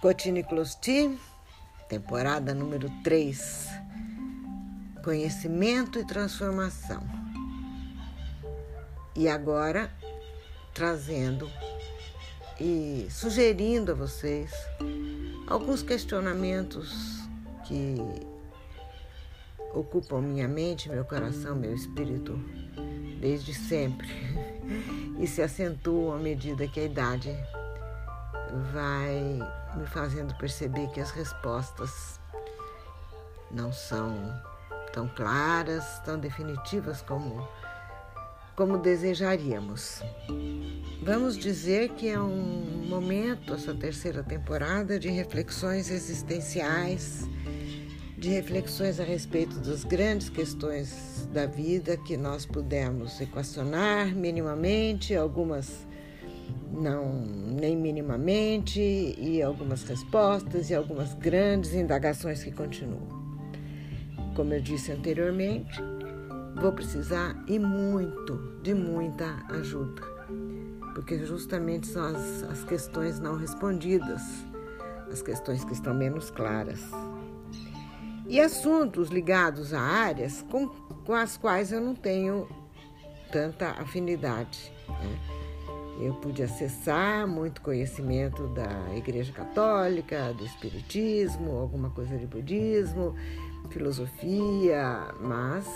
Cotine Closti, temporada número 3. Conhecimento e transformação. E agora trazendo e sugerindo a vocês alguns questionamentos que ocupam minha mente, meu coração, meu espírito desde sempre e se acentuam à medida que a idade vai me fazendo perceber que as respostas não são tão claras, tão definitivas como como desejaríamos. Vamos dizer que é um momento, essa terceira temporada, de reflexões existenciais, de reflexões a respeito das grandes questões da vida que nós pudemos equacionar minimamente, algumas não nem minimamente, e algumas respostas e algumas grandes indagações que continuam. Como eu disse anteriormente, vou precisar e muito de muita ajuda, porque justamente são as, as questões não respondidas, as questões que estão menos claras. E assuntos ligados a áreas com, com as quais eu não tenho tanta afinidade. Né? Eu pude acessar muito conhecimento da Igreja Católica, do Espiritismo, alguma coisa de budismo, filosofia, mas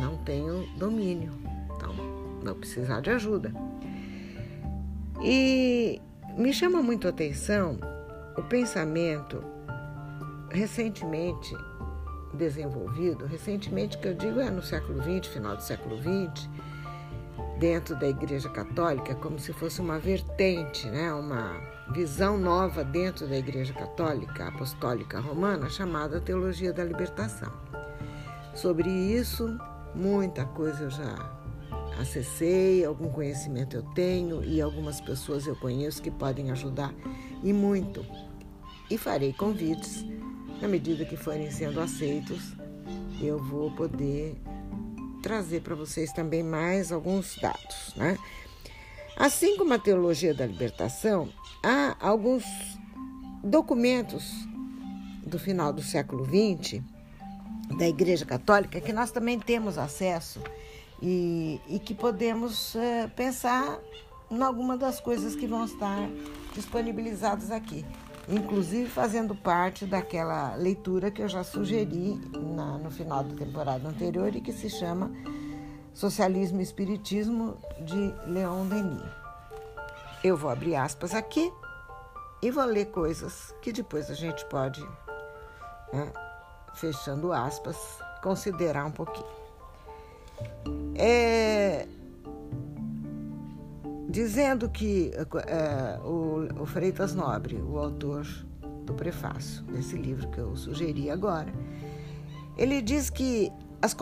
não tenho domínio, então vou precisar de ajuda. E me chama muito a atenção o pensamento recentemente desenvolvido, recentemente que eu digo é no século XX, final do século XX, dentro da Igreja Católica como se fosse uma vertente, né? uma visão nova dentro da Igreja Católica Apostólica Romana chamada Teologia da Libertação. Sobre isso, muita coisa eu já acessei, algum conhecimento eu tenho e algumas pessoas eu conheço que podem ajudar e muito. E farei convites na medida que forem sendo aceitos, eu vou poder trazer para vocês também mais alguns dados. Né? Assim como a teologia da libertação, há alguns documentos do final do século XX da Igreja Católica que nós também temos acesso e, e que podemos uh, pensar em alguma das coisas que vão estar disponibilizadas aqui inclusive fazendo parte daquela leitura que eu já sugeri na, no final da temporada anterior e que se chama Socialismo e Espiritismo de Leon Denis. Eu vou abrir aspas aqui e vou ler coisas que depois a gente pode, né, fechando aspas, considerar um pouquinho. É, dizendo que é, o, o Freitas Nobre, o autor do prefácio desse livro que eu sugeri agora, ele diz que as,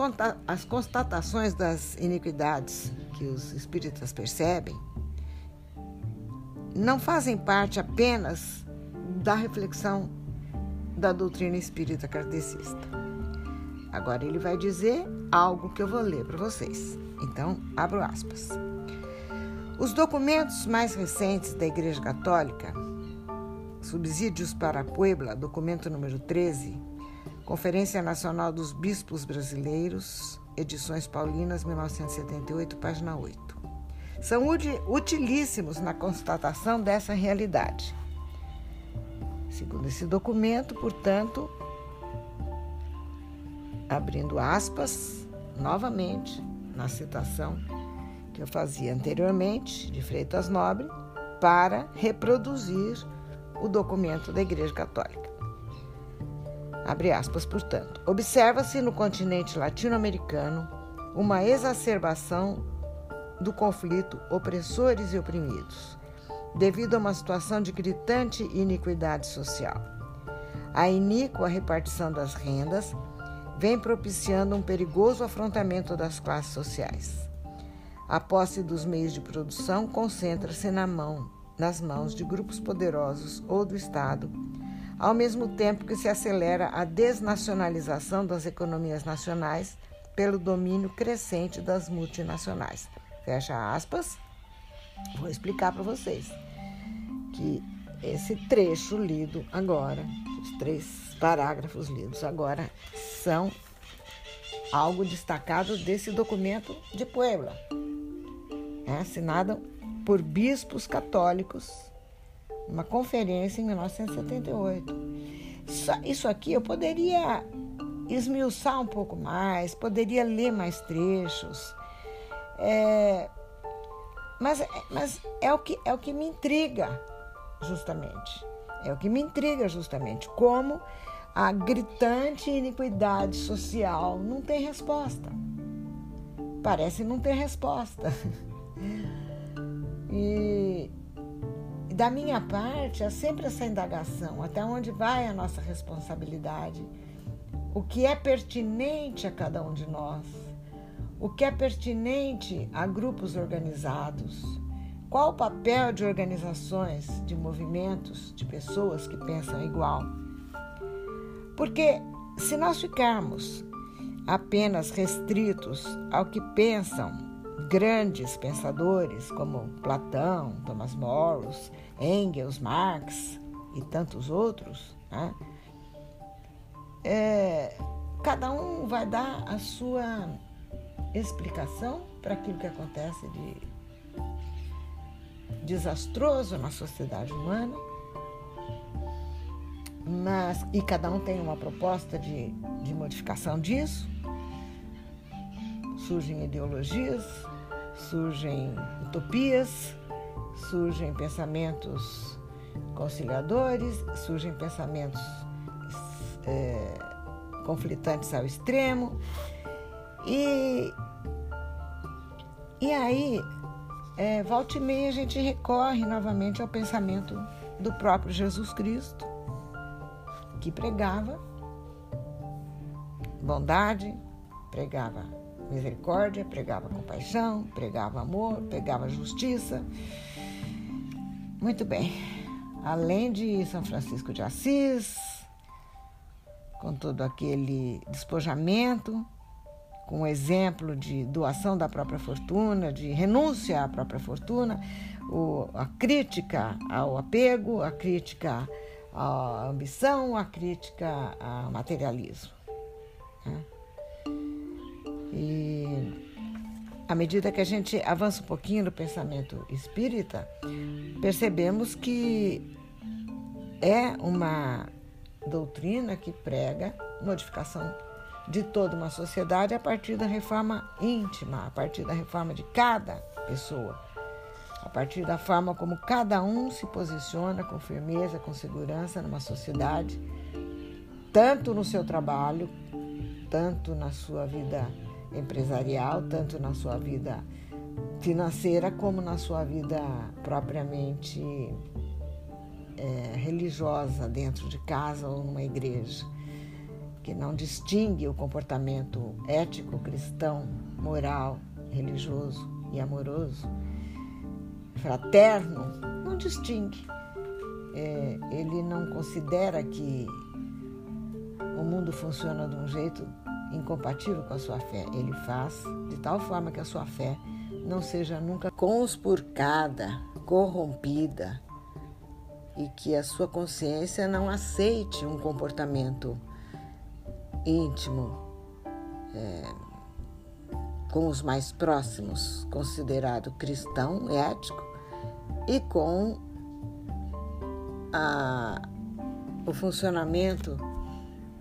as constatações das iniquidades que os espíritas percebem não fazem parte apenas da reflexão da doutrina espírita kardecista. Agora ele vai dizer algo que eu vou ler para vocês. Então, abro aspas. Os documentos mais recentes da Igreja Católica, Subsídios para a Puebla, documento número 13, Conferência Nacional dos Bispos Brasileiros, Edições Paulinas, 1978, página 8. São utilíssimos na constatação dessa realidade. Segundo esse documento, portanto, abrindo aspas, novamente, na citação que eu fazia anteriormente, de Freitas Nobre, para reproduzir o documento da Igreja Católica. Abre aspas, portanto. Observa-se no continente latino-americano uma exacerbação do conflito opressores e oprimidos, devido a uma situação de gritante iniquidade social. A iníqua repartição das rendas vem propiciando um perigoso afrontamento das classes sociais. A posse dos meios de produção concentra-se na mão, nas mãos de grupos poderosos ou do Estado, ao mesmo tempo que se acelera a desnacionalização das economias nacionais pelo domínio crescente das multinacionais. Fecha aspas. Vou explicar para vocês que esse trecho lido agora, os três parágrafos lidos agora, são algo destacado desse documento de Puebla, é, assinado por bispos católicos, uma conferência em 1978. Isso aqui eu poderia esmiuçar um pouco mais, poderia ler mais trechos, é, mas, mas é, o que, é o que me intriga, justamente. É o que me intriga, justamente. Como a gritante iniquidade social não tem resposta. Parece não ter resposta. E, da minha parte, é sempre essa indagação: até onde vai a nossa responsabilidade? O que é pertinente a cada um de nós? O que é pertinente a grupos organizados? Qual o papel de organizações, de movimentos, de pessoas que pensam igual? Porque se nós ficarmos apenas restritos ao que pensam grandes pensadores como Platão, Thomas Morris, Engels, Marx e tantos outros, né? é, cada um vai dar a sua explicação para aquilo que acontece de desastroso na sociedade humana, mas e cada um tem uma proposta de, de modificação disso. Surgem ideologias, surgem utopias, surgem pensamentos conciliadores, surgem pensamentos é, conflitantes ao extremo. E, e aí, é, volta e meia, a gente recorre novamente ao pensamento do próprio Jesus Cristo, que pregava bondade, pregava misericórdia, pregava compaixão, pregava amor, pregava justiça. Muito bem. Além de São Francisco de Assis, com todo aquele despojamento, com o exemplo de doação da própria fortuna, de renúncia à própria fortuna, o, a crítica ao apego, a crítica à ambição, a crítica ao materialismo. Né? E à medida que a gente avança um pouquinho no pensamento espírita, percebemos que é uma doutrina que prega modificação de toda uma sociedade a partir da reforma íntima, a partir da reforma de cada pessoa, a partir da forma como cada um se posiciona com firmeza, com segurança numa sociedade, tanto no seu trabalho, tanto na sua vida empresarial, tanto na sua vida financeira, como na sua vida propriamente é, religiosa, dentro de casa ou numa igreja que não distingue o comportamento ético, cristão, moral, religioso e amoroso, fraterno, não distingue. É, ele não considera que o mundo funciona de um jeito incompatível com a sua fé. Ele faz de tal forma que a sua fé não seja nunca conspurcada, corrompida e que a sua consciência não aceite um comportamento íntimo, é, com os mais próximos, considerado cristão, ético, e com a, o funcionamento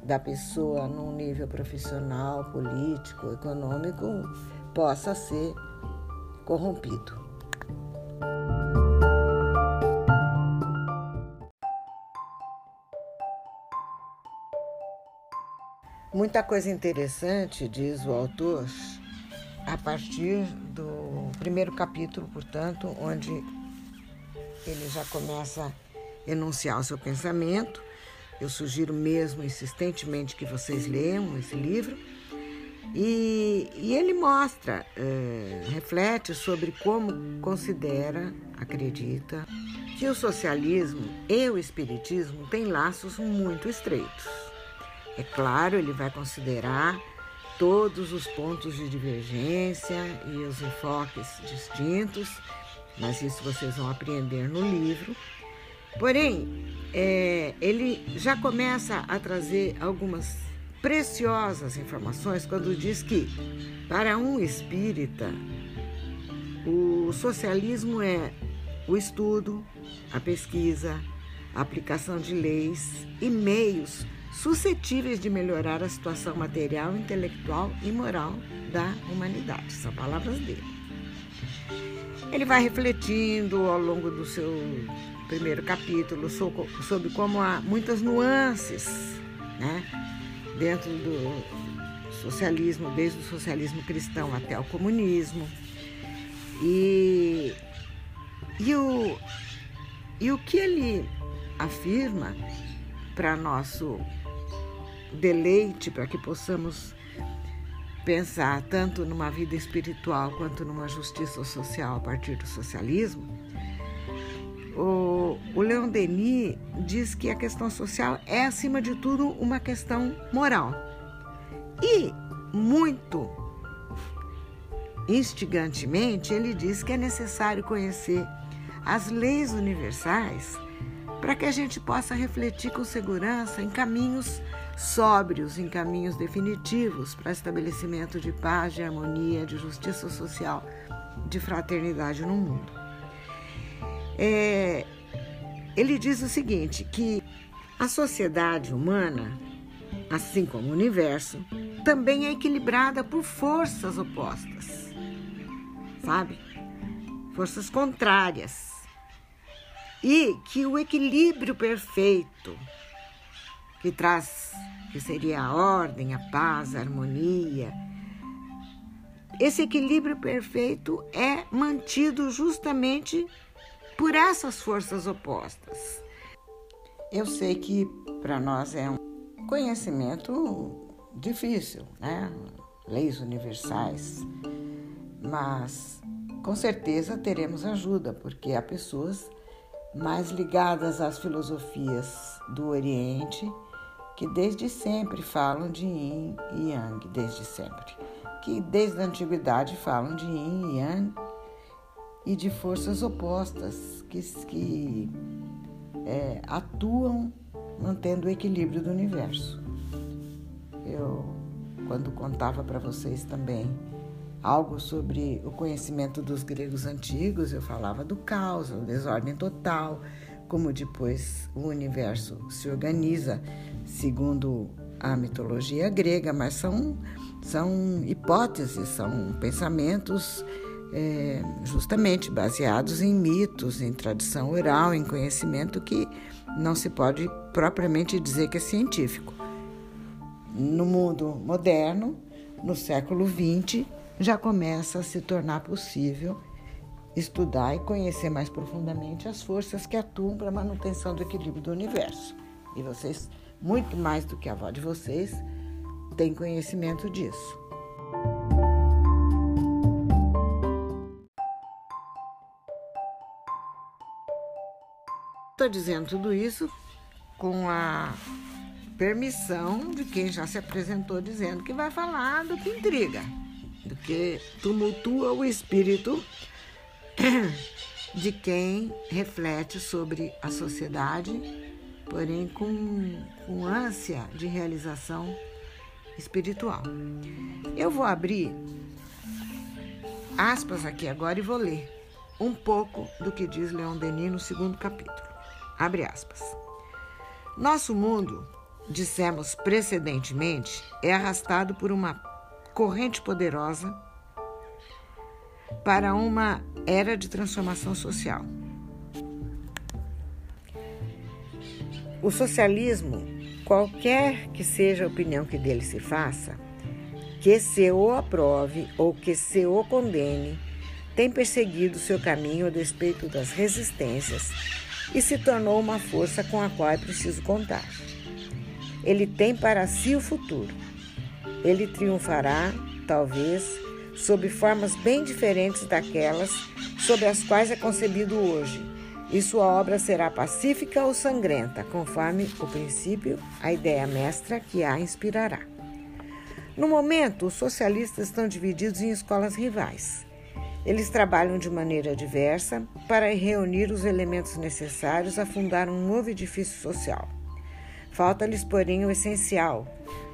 da pessoa num nível profissional, político, econômico, possa ser corrompido. Muita coisa interessante, diz o autor, a partir do primeiro capítulo, portanto, onde ele já começa a enunciar o seu pensamento. Eu sugiro mesmo insistentemente que vocês leiam esse livro. E, e ele mostra, é, reflete sobre como considera, acredita, que o socialismo e o espiritismo têm laços muito estreitos. É claro, ele vai considerar todos os pontos de divergência e os enfoques distintos, mas isso vocês vão aprender no livro. Porém, é, ele já começa a trazer algumas preciosas informações quando diz que, para um espírita, o socialismo é o estudo, a pesquisa, a aplicação de leis e meios suscetíveis de melhorar a situação material, intelectual e moral da humanidade. São palavras dele. Ele vai refletindo ao longo do seu primeiro capítulo sobre como há muitas nuances né, dentro do socialismo, desde o socialismo cristão até o comunismo. E, e, o, e o que ele afirma para nosso deleite, para que possamos pensar tanto numa vida espiritual quanto numa justiça social a partir do socialismo, o, o Leon Denis diz que a questão social é, acima de tudo, uma questão moral. E, muito instigantemente, ele diz que é necessário conhecer as leis universais para que a gente possa refletir com segurança em caminhos sóbrios, em caminhos definitivos para estabelecimento de paz, de harmonia, de justiça social, de fraternidade no mundo. É, ele diz o seguinte: que a sociedade humana, assim como o universo, também é equilibrada por forças opostas, sabe? Forças contrárias. E que o equilíbrio perfeito que traz, que seria a ordem, a paz, a harmonia. Esse equilíbrio perfeito é mantido justamente por essas forças opostas. Eu sei que para nós é um conhecimento difícil, né? Leis universais, mas com certeza teremos ajuda, porque há pessoas mais ligadas às filosofias do Oriente que desde sempre falam de yin e yang, desde sempre. Que desde a antiguidade falam de yin e yang e de forças opostas que, que é, atuam mantendo o equilíbrio do universo. Eu, quando contava para vocês também algo sobre o conhecimento dos gregos antigos, eu falava do caos, a desordem total, como depois o universo se organiza segundo a mitologia grega, mas são, são hipóteses, são pensamentos é, justamente baseados em mitos, em tradição oral, em conhecimento que não se pode propriamente dizer que é científico. No mundo moderno, no século XX, já começa a se tornar possível estudar e conhecer mais profundamente as forças que atuam para a manutenção do equilíbrio do universo. E vocês, muito mais do que a avó de vocês, têm conhecimento disso. Estou dizendo tudo isso com a permissão de quem já se apresentou dizendo que vai falar do que intriga, do que tumultua o espírito de quem reflete sobre a sociedade, porém com, com ânsia de realização espiritual. Eu vou abrir aspas aqui agora e vou ler um pouco do que diz Leon Denis no segundo capítulo. Abre aspas. Nosso mundo, dissemos precedentemente, é arrastado por uma corrente poderosa para uma era de transformação social. O socialismo, qualquer que seja a opinião que dele se faça, que se o aprove ou que se o condene, tem perseguido seu caminho a despeito das resistências e se tornou uma força com a qual é preciso contar. Ele tem para si o futuro. Ele triunfará, talvez, sob formas bem diferentes daquelas sob as quais é concebido hoje, e sua obra será pacífica ou sangrenta, conforme o princípio, a ideia mestra que a inspirará. No momento, os socialistas estão divididos em escolas rivais. Eles trabalham de maneira diversa para reunir os elementos necessários a fundar um novo edifício social. Falta-lhes, porém, o essencial,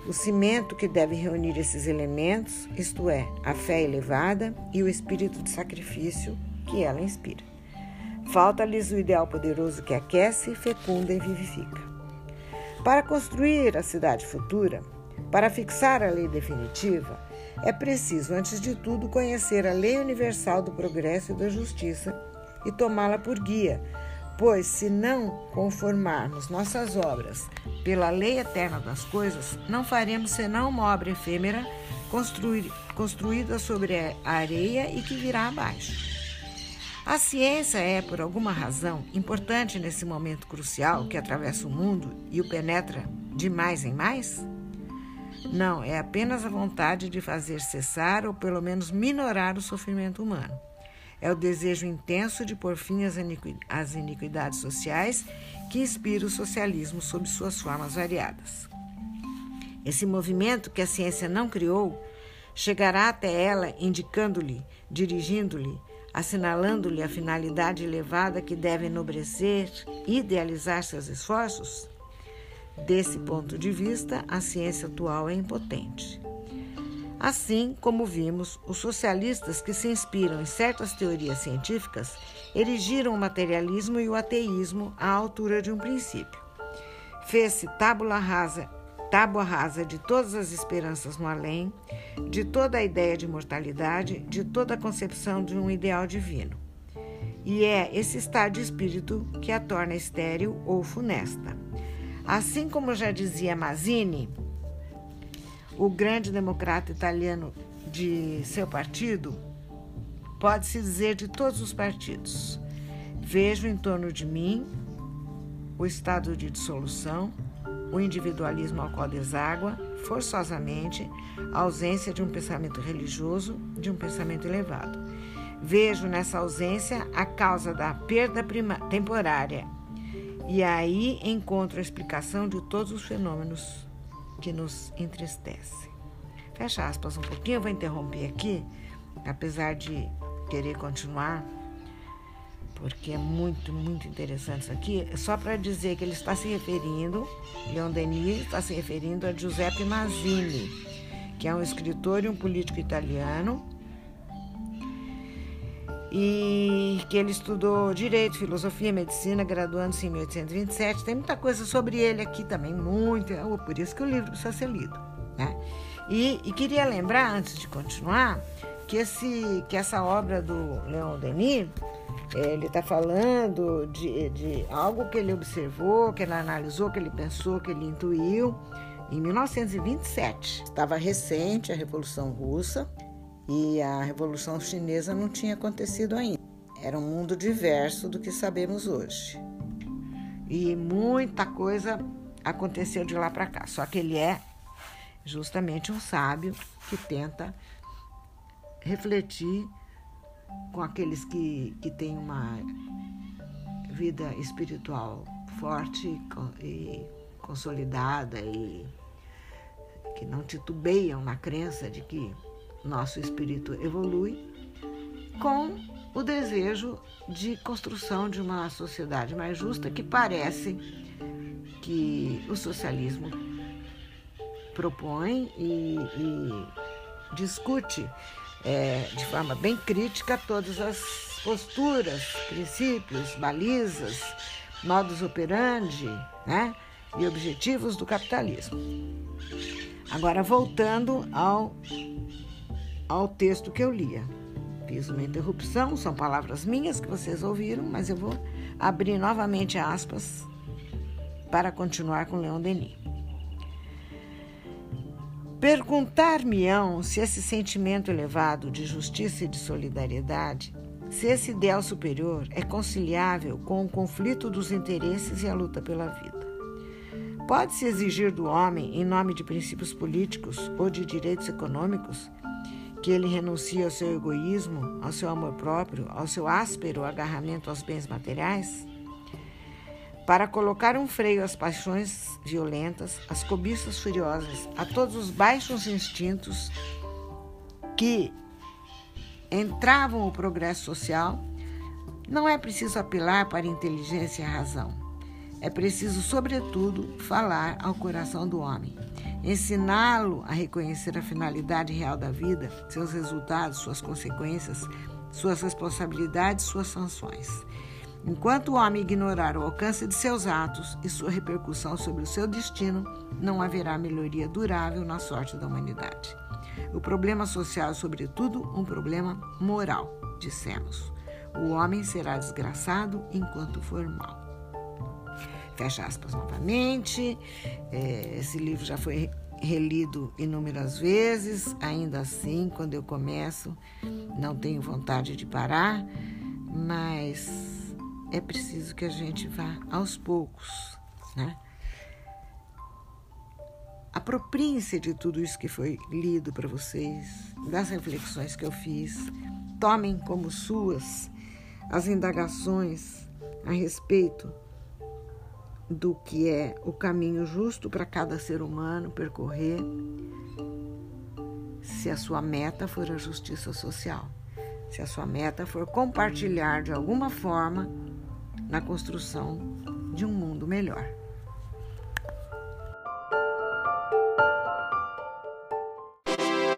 o cimento que deve reunir esses elementos, isto é, a fé elevada e o espírito de sacrifício que ela inspira. Falta-lhes o ideal poderoso que aquece, fecunda e vivifica. Para construir a cidade futura, para fixar a lei definitiva, é preciso, antes de tudo, conhecer a lei universal do progresso e da justiça e tomá-la por guia, pois, se não conformarmos nossas obras pela lei eterna das coisas, não faremos senão uma obra efêmera construída sobre a areia e que virá abaixo. A ciência é, por alguma razão, importante nesse momento crucial que atravessa o mundo e o penetra de mais em mais? Não, é apenas a vontade de fazer cessar ou pelo menos minorar o sofrimento humano. É o desejo intenso de pôr fim às iniquidades sociais que inspira o socialismo sob suas formas variadas. Esse movimento que a ciência não criou chegará até ela indicando-lhe, dirigindo-lhe, assinalando-lhe a finalidade elevada que deve enobrecer, idealizar seus esforços? Desse ponto de vista, a ciência atual é impotente. Assim como vimos, os socialistas que se inspiram em certas teorias científicas erigiram o materialismo e o ateísmo à altura de um princípio. Fez-se tábula rasa, tábua rasa de todas as esperanças no além, de toda a ideia de mortalidade, de toda a concepção de um ideal divino. E é esse estado de espírito que a torna estéril ou funesta. Assim como já dizia Mazzini, o grande democrata italiano de seu partido, pode-se dizer de todos os partidos. Vejo em torno de mim o estado de dissolução, o individualismo ao qual deságua, forçosamente, a ausência de um pensamento religioso, de um pensamento elevado. Vejo nessa ausência a causa da perda temporária e aí encontro a explicação de todos os fenômenos que nos entristecem. Fecha aspas um pouquinho, eu vou interromper aqui, apesar de querer continuar, porque é muito, muito interessante isso aqui, só para dizer que ele está se referindo, Leon Denis está se referindo a Giuseppe Mazzini, que é um escritor e um político italiano e que ele estudou Direito, Filosofia, Medicina, graduando-se em 1827. Tem muita coisa sobre ele aqui também, muito, é por isso que o livro precisa ser lido. Né? E, e queria lembrar, antes de continuar, que, esse, que essa obra do Leon Denis, ele está falando de, de algo que ele observou, que ele analisou, que ele pensou, que ele intuiu em 1927. Estava recente a Revolução Russa e a Revolução Chinesa não tinha acontecido ainda. Era um mundo diverso do que sabemos hoje. E muita coisa aconteceu de lá para cá. Só que ele é justamente um sábio que tenta refletir com aqueles que, que têm uma vida espiritual forte e consolidada e que não titubeiam na crença de que nosso espírito evolui com o desejo de construção de uma sociedade mais justa que parece que o socialismo propõe e, e discute é, de forma bem crítica todas as posturas, princípios, balizas, modos operandi né, e objetivos do capitalismo. Agora, voltando ao ao texto que eu lia. Fiz uma interrupção, são palavras minhas que vocês ouviram, mas eu vou abrir novamente aspas para continuar com Leon Denis. Perguntar-me-ão se esse sentimento elevado de justiça e de solidariedade, se esse ideal superior é conciliável com o conflito dos interesses e a luta pela vida. Pode-se exigir do homem, em nome de princípios políticos ou de direitos econômicos, que ele renuncie ao seu egoísmo, ao seu amor próprio, ao seu áspero agarramento aos bens materiais? Para colocar um freio às paixões violentas, às cobiças furiosas, a todos os baixos instintos que entravam o progresso social, não é preciso apelar para inteligência e razão. É preciso, sobretudo, falar ao coração do homem, ensiná-lo a reconhecer a finalidade real da vida, seus resultados, suas consequências, suas responsabilidades, suas sanções. Enquanto o homem ignorar o alcance de seus atos e sua repercussão sobre o seu destino, não haverá melhoria durável na sorte da humanidade. O problema social é, sobretudo, um problema moral, dissemos. O homem será desgraçado enquanto for mal. Fecha aspas novamente. É, esse livro já foi relido inúmeras vezes, ainda assim, quando eu começo, não tenho vontade de parar, mas é preciso que a gente vá aos poucos, né? Apropriem-se de tudo isso que foi lido para vocês, das reflexões que eu fiz. Tomem como suas as indagações a respeito do que é o caminho justo para cada ser humano percorrer, se a sua meta for a justiça social, se a sua meta for compartilhar de alguma forma na construção de um mundo melhor.